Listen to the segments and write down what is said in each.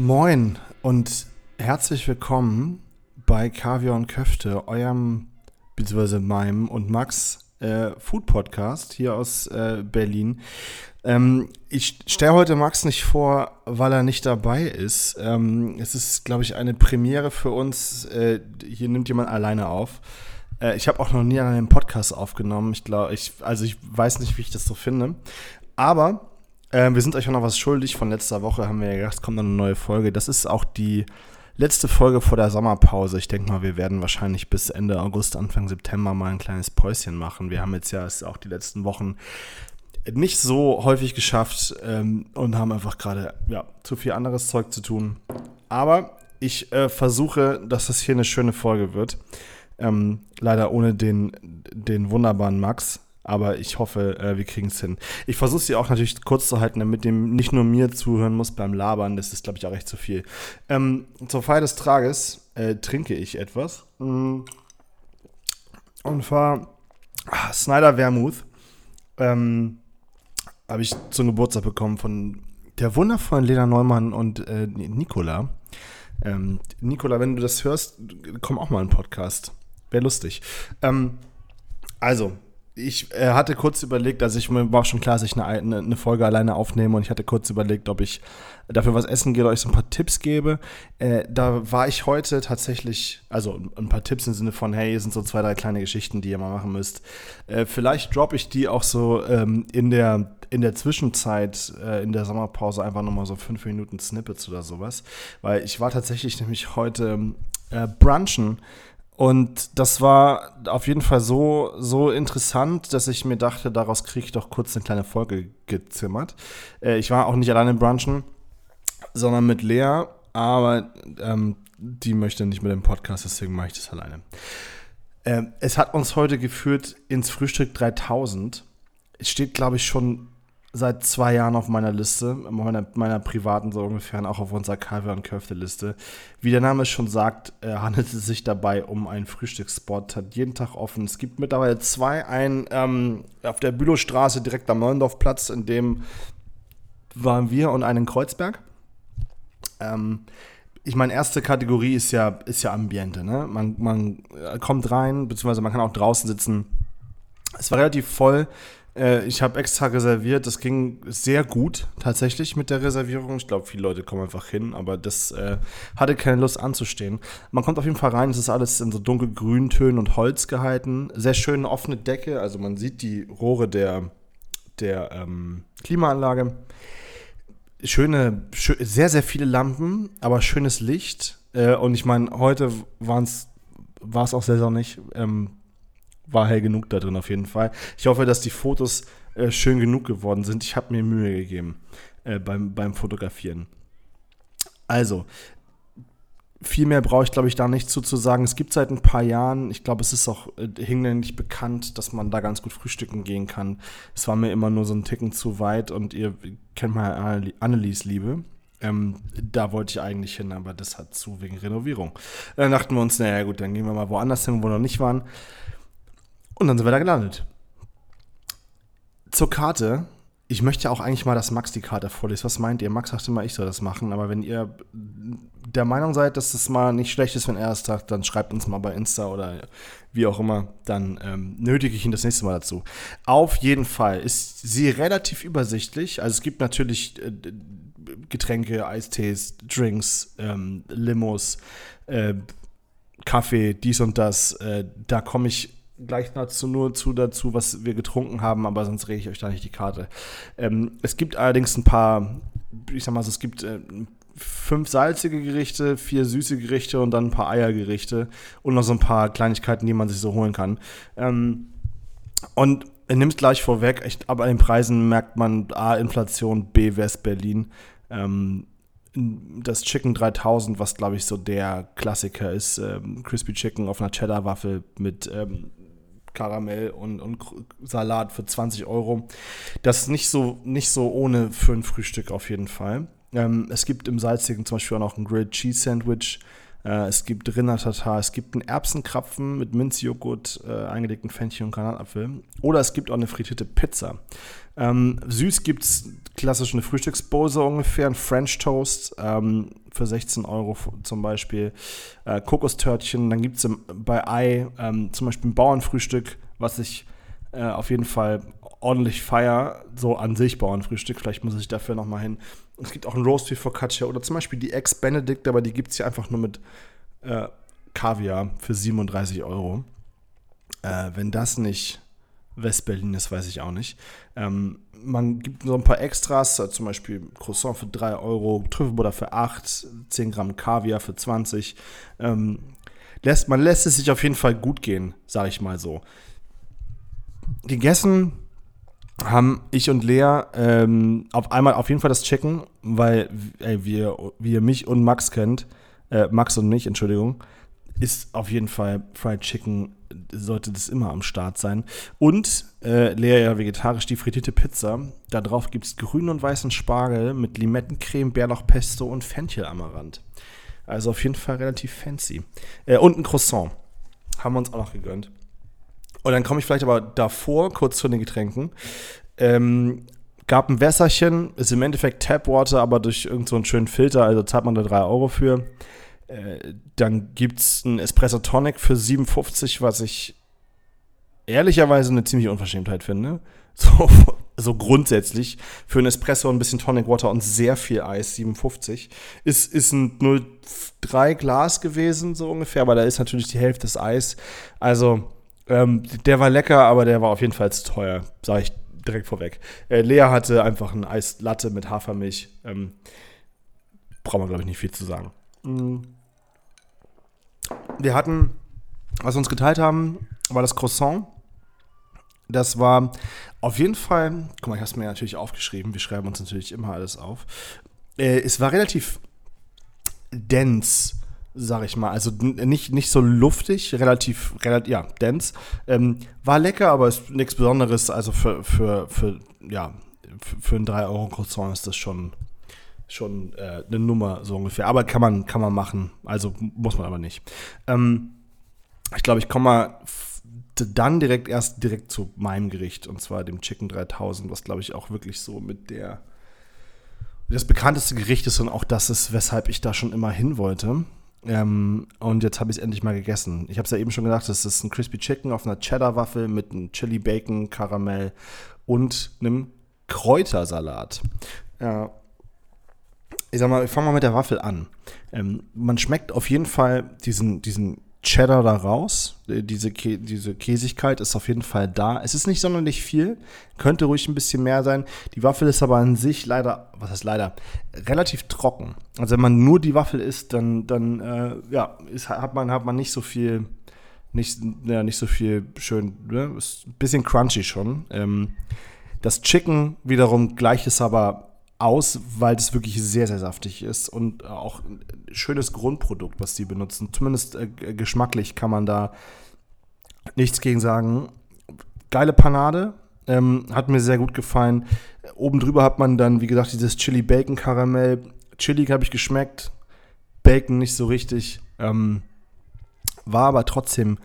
Moin und herzlich willkommen bei Kaviar und Köfte, eurem, beziehungsweise meinem und Max äh, Food Podcast hier aus äh, Berlin. Ähm, ich stelle heute Max nicht vor, weil er nicht dabei ist. Ähm, es ist, glaube ich, eine Premiere für uns. Äh, hier nimmt jemand alleine auf. Äh, ich habe auch noch nie einen Podcast aufgenommen. Ich glaube, ich, also ich weiß nicht, wie ich das so finde. Aber äh, wir sind euch auch noch was schuldig. Von letzter Woche haben wir ja gedacht, es kommt noch eine neue Folge. Das ist auch die letzte Folge vor der Sommerpause. Ich denke mal, wir werden wahrscheinlich bis Ende August, Anfang September mal ein kleines Päuschen machen. Wir haben jetzt ja auch die letzten Wochen nicht so häufig geschafft ähm, und haben einfach gerade ja, zu viel anderes Zeug zu tun. Aber ich äh, versuche, dass das hier eine schöne Folge wird. Ähm, leider ohne den, den wunderbaren Max aber ich hoffe, äh, wir kriegen es hin. Ich versuche sie auch natürlich kurz zu halten, damit dem nicht nur mir zuhören muss beim Labern. Das ist, glaube ich, auch recht zu viel. Ähm, zur Feier des Tages äh, trinke ich etwas. Mm. Und zwar ah, Snyder Vermouth. Ähm, Habe ich zum Geburtstag bekommen von der wundervollen Lena Neumann und äh, Nicola. Ähm, Nicola, wenn du das hörst, komm auch mal in den Podcast. Wäre lustig. Ähm, also, ich äh, hatte kurz überlegt, also ich mir war schon klar, dass ich eine, eine, Folge alleine aufnehme und ich hatte kurz überlegt, ob ich dafür was essen gehe oder euch so ein paar Tipps gebe. Äh, da war ich heute tatsächlich, also ein paar Tipps im Sinne von, hey, hier sind so zwei, drei kleine Geschichten, die ihr mal machen müsst. Äh, vielleicht droppe ich die auch so ähm, in, der, in der Zwischenzeit, äh, in der Sommerpause einfach nochmal so fünf Minuten Snippets oder sowas. Weil ich war tatsächlich nämlich heute äh, brunchen und das war auf jeden Fall so, so interessant, dass ich mir dachte, daraus kriege ich doch kurz eine kleine Folge gezimmert. Äh, ich war auch nicht alleine im Brunchen, sondern mit Lea, aber ähm, die möchte nicht mit dem Podcast, deswegen mache ich das alleine. Äh, es hat uns heute geführt ins Frühstück 3000. Es steht, glaube ich, schon seit zwei Jahren auf meiner Liste, meiner, meiner privaten so ungefähr, auch auf unserer Kaviar- und Köfte-Liste. Wie der Name schon sagt, äh, handelt es sich dabei um einen Frühstücksspot, hat jeden Tag offen. Es gibt mittlerweile zwei, einen ähm, auf der Bülowstraße direkt am Neundorfplatz, in dem waren wir und einen in Kreuzberg. Ähm, ich meine, erste Kategorie ist ja, ist ja Ambiente. Ne? Man, man kommt rein, beziehungsweise man kann auch draußen sitzen. Es war relativ voll. Äh, ich habe extra reserviert. Das ging sehr gut tatsächlich mit der Reservierung. Ich glaube, viele Leute kommen einfach hin, aber das äh, hatte keine Lust anzustehen. Man kommt auf jeden Fall rein. Es ist alles in so dunkelgrünen Tönen und Holz gehalten. Sehr schöne offene Decke. Also man sieht die Rohre der, der ähm, Klimaanlage. Schöne, schö sehr, sehr viele Lampen, aber schönes Licht. Äh, und ich meine, heute war es auch sehr sonnig. Ähm, war hell genug da drin auf jeden Fall. Ich hoffe, dass die Fotos äh, schön genug geworden sind. Ich habe mir Mühe gegeben äh, beim, beim Fotografieren. Also, viel mehr brauche ich, glaube ich, da nicht zu, zu sagen. Es gibt seit ein paar Jahren, ich glaube, es ist auch äh, hinlänglich bekannt, dass man da ganz gut frühstücken gehen kann. Es war mir immer nur so ein Ticken zu weit und ihr kennt mal Annelies Liebe. Ähm, da wollte ich eigentlich hin, aber das hat zu wegen Renovierung. Dann dachten wir uns, naja gut, dann gehen wir mal woanders hin, wo wir noch nicht waren. Und dann sind wir da gelandet. Zur Karte. Ich möchte ja auch eigentlich mal, dass Max die Karte vorliest. Was meint ihr? Max sagte mal, ich soll das machen. Aber wenn ihr der Meinung seid, dass das mal nicht schlecht ist, wenn er es sagt, dann schreibt uns mal bei Insta oder wie auch immer. Dann ähm, nötige ich ihn das nächste Mal dazu. Auf jeden Fall ist sie relativ übersichtlich. Also es gibt natürlich äh, Getränke, Eistees, Drinks, ähm, Limos, äh, Kaffee, dies und das. Äh, da komme ich gleich dazu nur zu dazu, was wir getrunken haben, aber sonst rede ich euch da nicht die Karte. Ähm, es gibt allerdings ein paar, ich sag mal so, es gibt äh, fünf salzige Gerichte, vier süße Gerichte und dann ein paar Eiergerichte und noch so ein paar Kleinigkeiten, die man sich so holen kann. Ähm, und er nimmt gleich vorweg, echt, aber an den Preisen merkt man A, Inflation, B, West-Berlin. Ähm, das Chicken 3000, was glaube ich so der Klassiker ist, ähm, Crispy Chicken auf einer Cheddar-Waffel mit ähm, Karamell und, und Salat für 20 Euro. Das ist nicht so, nicht so ohne für ein Frühstück auf jeden Fall. Ähm, es gibt im Salzigen zum Beispiel auch noch ein Grilled Cheese Sandwich es gibt Rindertatar, es gibt einen Erbsenkrapfen mit Minzjoghurt, äh, eingelegten Fenchel und Granatapfel. Oder es gibt auch eine frittierte Pizza. Ähm, süß gibt es klassisch eine Frühstücksbose ungefähr, ein French Toast ähm, für 16 Euro zum Beispiel, äh, Kokostörtchen. Dann gibt es bei Ei ähm, zum Beispiel ein Bauernfrühstück, was ich äh, auf jeden Fall ordentlich feier, so an sich Bauernfrühstück. Vielleicht muss ich dafür noch mal hin. Es gibt auch ein Roast Beef Focaccia oder zum Beispiel die Ex-Benedict, aber die gibt es hier einfach nur mit äh, Kaviar für 37 Euro. Äh, wenn das nicht West-Berlin ist, weiß ich auch nicht. Ähm, man gibt so ein paar Extras, äh, zum Beispiel Croissant für 3 Euro, Trüffelbutter für 8, 10 Gramm Kaviar für 20. Ähm, lässt, man lässt es sich auf jeden Fall gut gehen, sage ich mal so. Gegessen haben ich und Lea ähm, auf einmal auf jeden Fall das Checken, weil ey, wie ihr mich und Max kennt, äh, Max und mich, Entschuldigung, ist auf jeden Fall Fried Chicken, sollte das immer am Start sein. Und äh, Lea ja vegetarisch die frittierte Pizza. Da drauf gibt es grünen und weißen Spargel mit Limettencreme, Bärlauchpesto und Fenchel-Amaranth. Also auf jeden Fall relativ fancy. Äh, und ein Croissant. Haben wir uns auch noch gegönnt. Und dann komme ich vielleicht aber davor, kurz zu den Getränken. Ähm, gab ein Wässerchen, ist im Endeffekt Tapwater, aber durch irgendeinen so schönen Filter, also zahlt man da 3 Euro für. Äh, dann gibt es ein Espresso Tonic für 57, was ich ehrlicherweise eine ziemliche Unverschämtheit finde. So, so grundsätzlich. Für ein Espresso ein bisschen Tonic Water und sehr viel Eis, 57. Ist, ist ein 0,3 Glas gewesen, so ungefähr, aber da ist natürlich die Hälfte des Eis. Also, ähm, der war lecker, aber der war auf jeden Fall teuer, sage ich direkt vorweg. Äh, Lea hatte einfach ein Eislatte mit Hafermilch. Ähm, braucht man, glaube ich, nicht viel zu sagen. Mhm. Wir hatten, was wir uns geteilt haben, war das Croissant. Das war auf jeden Fall, guck mal, ich habe es mir natürlich aufgeschrieben, wir schreiben uns natürlich immer alles auf. Äh, es war relativ dense, sag ich mal. Also nicht, nicht so luftig, relativ, relativ ja, dense. Ähm, war lecker, aber ist nichts Besonderes. Also für, für, für, ja, für, für ein 3-Euro-Croissant ist das schon, schon äh, eine Nummer, so ungefähr. Aber kann man, kann man machen. Also muss man aber nicht. Ähm, ich glaube, ich komme mal dann direkt erst direkt zu meinem Gericht und zwar dem Chicken 3000, was glaube ich auch wirklich so mit der das bekannteste Gericht ist und auch das ist, weshalb ich da schon immer hin wollte. Ähm, und jetzt habe ich es endlich mal gegessen. Ich habe es ja eben schon gesagt, das ist ein Crispy Chicken auf einer Cheddar-Waffel mit einem Chili Bacon, Karamell und einem Kräutersalat. Ja. Ich sag mal, ich fange mal mit der Waffel an. Ähm, man schmeckt auf jeden Fall diesen, diesen Cheddar da raus. Äh, diese, Kä diese Käsigkeit ist auf jeden Fall da. Es ist nicht sonderlich viel, könnte ruhig ein bisschen mehr sein. Die Waffel ist aber an sich leider, was heißt leider, relativ trocken. Also wenn man nur die Waffel isst, dann, dann äh, ja, ist, hat, man, hat man nicht so viel, nicht, ja, nicht so viel schön, ne? ist ein bisschen crunchy schon. Ähm, das Chicken wiederum gleicht es aber aus, weil das wirklich sehr, sehr saftig ist und auch ein schönes Grundprodukt, was die benutzen. Zumindest äh, geschmacklich kann man da nichts gegen sagen. Geile Panade, ähm, hat mir sehr gut gefallen. Oben drüber hat man dann, wie gesagt, dieses Chili Bacon Karamell. Chili habe ich geschmeckt, Bacon nicht so richtig. Ähm, war aber trotzdem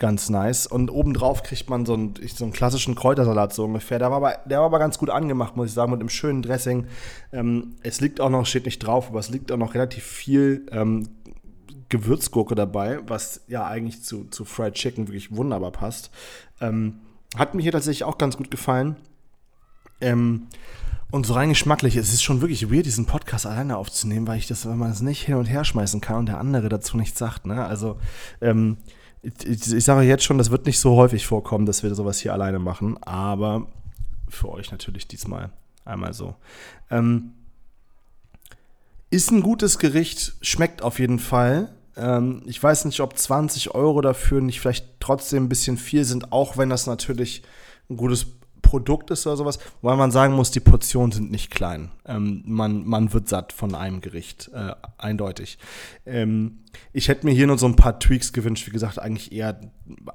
ganz nice. Und obendrauf kriegt man so einen, so einen klassischen Kräutersalat so ungefähr. Der war, aber, der war aber ganz gut angemacht, muss ich sagen, mit einem schönen Dressing. Ähm, es liegt auch noch, steht nicht drauf, aber es liegt auch noch relativ viel ähm, Gewürzgurke dabei, was ja eigentlich zu, zu Fried Chicken wirklich wunderbar passt. Ähm, hat mir hier tatsächlich auch ganz gut gefallen. Ähm, und so rein geschmacklich, es ist schon wirklich weird, diesen Podcast alleine aufzunehmen, weil ich das, wenn man es nicht hin und her schmeißen kann und der andere dazu nichts sagt, ne? Also, ähm, ich, ich sage jetzt schon, das wird nicht so häufig vorkommen, dass wir sowas hier alleine machen, aber für euch natürlich diesmal einmal so. Ähm, ist ein gutes Gericht, schmeckt auf jeden Fall. Ähm, ich weiß nicht, ob 20 Euro dafür nicht vielleicht trotzdem ein bisschen viel sind, auch wenn das natürlich ein gutes Produkt ist oder sowas, weil man sagen muss, die Portionen sind nicht klein. Ähm, man, man wird satt von einem Gericht, äh, eindeutig. Ähm, ich hätte mir hier nur so ein paar Tweaks gewünscht, wie gesagt, eigentlich eher.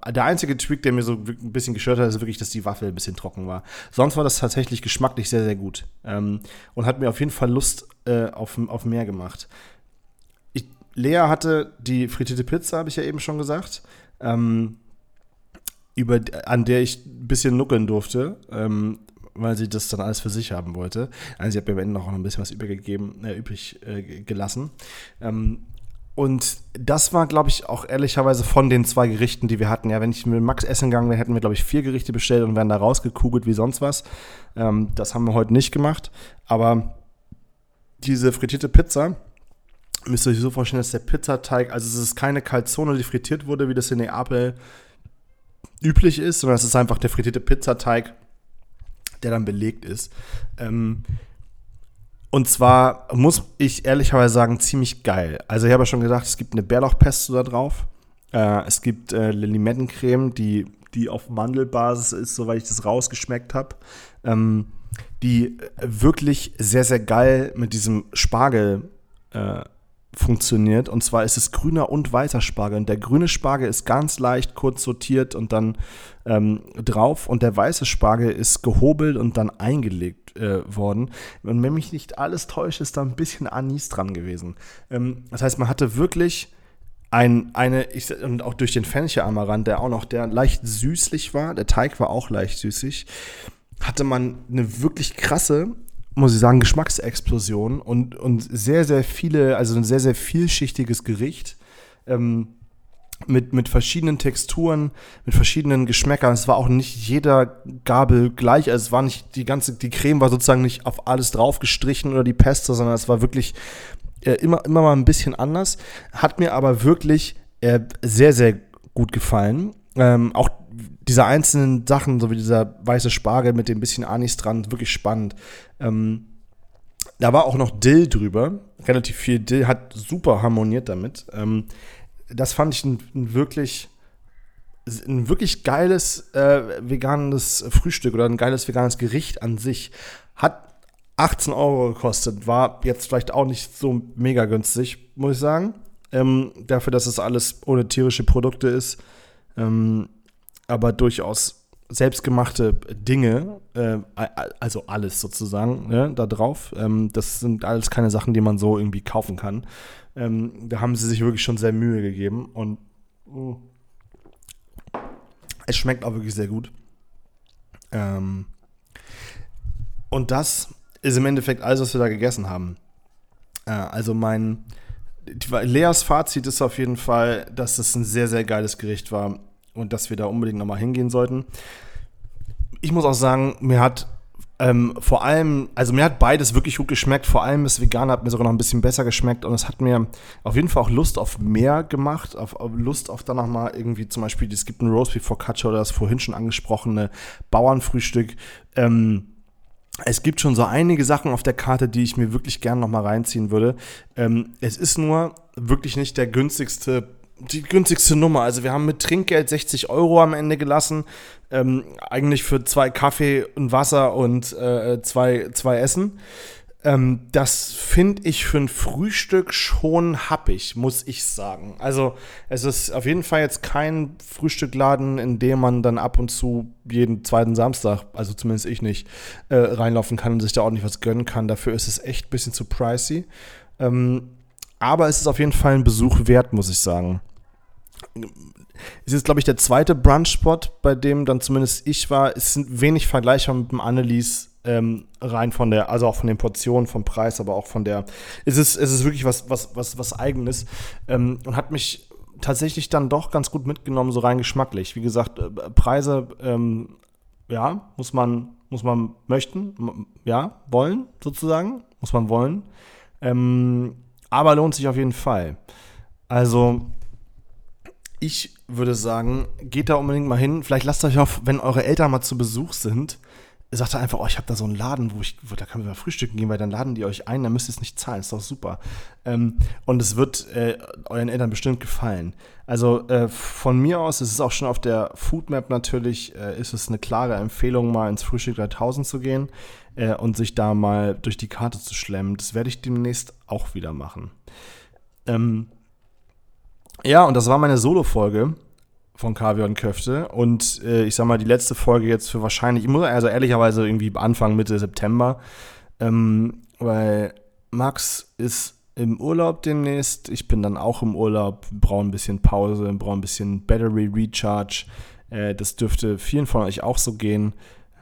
Der einzige Tweak, der mir so ein bisschen gestört hat, ist wirklich, dass die Waffel ein bisschen trocken war. Sonst war das tatsächlich geschmacklich sehr, sehr gut. Ähm, und hat mir auf jeden Fall Lust äh, auf, auf mehr gemacht Lea hatte die frittierte Pizza, habe ich ja eben schon gesagt, ähm, über, an der ich ein bisschen nuckeln durfte, ähm, weil sie das dann alles für sich haben wollte. Also sie hat mir am Ende noch ein bisschen was übergegeben, äh, übrig äh, gelassen. Ähm, und das war, glaube ich, auch ehrlicherweise von den zwei Gerichten, die wir hatten. Ja, wenn ich mit Max essen gegangen wäre, hätten wir, glaube ich, vier Gerichte bestellt und wären da rausgekugelt wie sonst was. Ähm, das haben wir heute nicht gemacht. Aber diese frittierte Pizza, müsst ihr euch so vorstellen, dass der Pizzateig, also es ist keine Calzone, die frittiert wurde, wie das in Neapel üblich ist, sondern es ist einfach der frittierte Pizzateig, der dann belegt ist. Ähm, und zwar muss ich ehrlicherweise sagen, ziemlich geil. Also ich habe ja schon gesagt, es gibt eine Bärlauchpesto da drauf. Äh, es gibt äh, Limettencreme, die, die auf Mandelbasis ist, soweit ich das rausgeschmeckt habe. Ähm, die wirklich sehr, sehr geil mit diesem Spargel äh, funktioniert. Und zwar ist es grüner und weißer Spargel. Und der grüne Spargel ist ganz leicht kurz sortiert und dann ähm, drauf. Und der weiße Spargel ist gehobelt und dann eingelegt äh, worden. Und wenn mich nicht alles täuscht, ist da ein bisschen Anis dran gewesen. Ähm, das heißt, man hatte wirklich ein, eine, ich, und auch durch den Fenchel-Amaranth, der auch noch, der leicht süßlich war, der Teig war auch leicht süßig, hatte man eine wirklich krasse muss ich sagen, Geschmacksexplosion und, und sehr, sehr viele, also ein sehr, sehr vielschichtiges Gericht. Ähm, mit, mit verschiedenen Texturen, mit verschiedenen Geschmäckern. Es war auch nicht jeder Gabel gleich. Also es war nicht die ganze, die Creme war sozusagen nicht auf alles drauf gestrichen oder die Pesto, sondern es war wirklich äh, immer, immer mal ein bisschen anders. Hat mir aber wirklich äh, sehr, sehr gut gefallen. Ähm, auch diese einzelnen Sachen, so wie dieser weiße Spargel mit dem bisschen Anis dran, wirklich spannend. Ähm, da war auch noch Dill drüber, relativ viel Dill, hat super harmoniert damit. Ähm, das fand ich ein, ein, wirklich ein wirklich geiles äh, veganes Frühstück oder ein geiles veganes Gericht an sich. Hat 18 Euro gekostet, war jetzt vielleicht auch nicht so mega günstig, muss ich sagen. Ähm, dafür, dass es alles ohne tierische Produkte ist. Ähm, aber durchaus selbstgemachte Dinge, äh, also alles sozusagen, ne, da drauf. Ähm, das sind alles keine Sachen, die man so irgendwie kaufen kann. Ähm, da haben sie sich wirklich schon sehr Mühe gegeben und uh, es schmeckt auch wirklich sehr gut. Ähm, und das ist im Endeffekt alles, was wir da gegessen haben. Äh, also mein Leas Fazit ist auf jeden Fall, dass es ein sehr, sehr geiles Gericht war und dass wir da unbedingt nochmal hingehen sollten. Ich muss auch sagen, mir hat ähm, vor allem, also mir hat beides wirklich gut geschmeckt. Vor allem das Vegane hat mir sogar noch ein bisschen besser geschmeckt und es hat mir auf jeden Fall auch Lust auf mehr gemacht, auf, auf Lust auf dann nochmal irgendwie zum Beispiel, es gibt ein Roast Beef Focaccia oder das vorhin schon angesprochene Bauernfrühstück. Ähm, es gibt schon so einige Sachen auf der Karte, die ich mir wirklich gerne nochmal reinziehen würde. Ähm, es ist nur wirklich nicht der günstigste die günstigste Nummer. Also wir haben mit Trinkgeld 60 Euro am Ende gelassen. Ähm, eigentlich für zwei Kaffee und Wasser und äh, zwei, zwei Essen. Ähm, das finde ich für ein Frühstück schon happig, muss ich sagen. Also es ist auf jeden Fall jetzt kein Frühstückladen, in dem man dann ab und zu jeden zweiten Samstag, also zumindest ich nicht, äh, reinlaufen kann und sich da ordentlich was gönnen kann. Dafür ist es echt ein bisschen zu pricey. Ähm, aber es ist auf jeden Fall ein Besuch wert, muss ich sagen. Es ist, glaube ich, der zweite Brunch-Spot, bei dem dann zumindest ich war. Es sind wenig vergleichbar mit dem Annelies ähm, rein von der, also auch von den Portionen, vom Preis, aber auch von der. Es ist, es ist wirklich was, was, was, was Eigenes ähm, und hat mich tatsächlich dann doch ganz gut mitgenommen, so rein geschmacklich. Wie gesagt, äh, Preise, ähm, ja, muss man, muss man möchten, ja, wollen, sozusagen, muss man wollen. Ähm, aber lohnt sich auf jeden Fall. Also, ich würde sagen, geht da unbedingt mal hin. Vielleicht lasst euch auf, wenn eure Eltern mal zu Besuch sind, sagt er einfach, oh, ich habe da so einen Laden, wo ich, wo, da können wir mal frühstücken gehen, weil dann laden die euch ein, dann müsst ihr es nicht zahlen, ist doch super. Ähm, und es wird äh, euren Eltern bestimmt gefallen. Also äh, von mir aus, es ist auch schon auf der Foodmap natürlich, äh, ist es eine klare Empfehlung, mal ins Frühstück 3000 zu gehen äh, und sich da mal durch die Karte zu schlemmen. Das werde ich demnächst auch wieder machen. Ähm, ja, und das war meine Solo-Folge von Kaviar und Köfte. Und äh, ich sag mal, die letzte Folge jetzt für wahrscheinlich, ich muss also ehrlicherweise irgendwie Anfang, Mitte September, ähm, weil Max ist im Urlaub demnächst. Ich bin dann auch im Urlaub, brauche ein bisschen Pause, brauche ein bisschen Battery Recharge. Äh, das dürfte vielen von euch auch so gehen.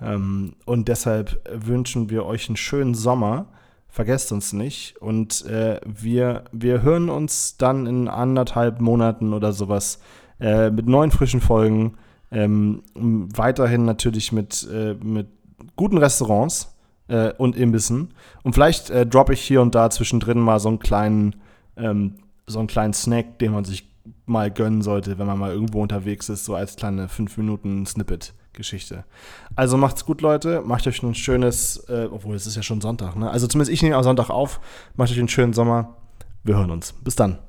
Ähm, und deshalb wünschen wir euch einen schönen Sommer. Vergesst uns nicht. Und äh, wir, wir hören uns dann in anderthalb Monaten oder sowas äh, mit neuen frischen Folgen. Ähm, weiterhin natürlich mit, äh, mit guten Restaurants äh, und Imbissen. Und vielleicht äh, droppe ich hier und da zwischendrin mal so einen kleinen, ähm, so einen kleinen Snack, den man sich mal gönnen sollte, wenn man mal irgendwo unterwegs ist, so als kleine 5 Minuten Snippet. Geschichte. Also macht's gut, Leute. Macht euch ein schönes, äh, obwohl es ist ja schon Sonntag, ne? Also zumindest ich nehme am Sonntag auf. Macht euch einen schönen Sommer. Wir hören uns. Bis dann.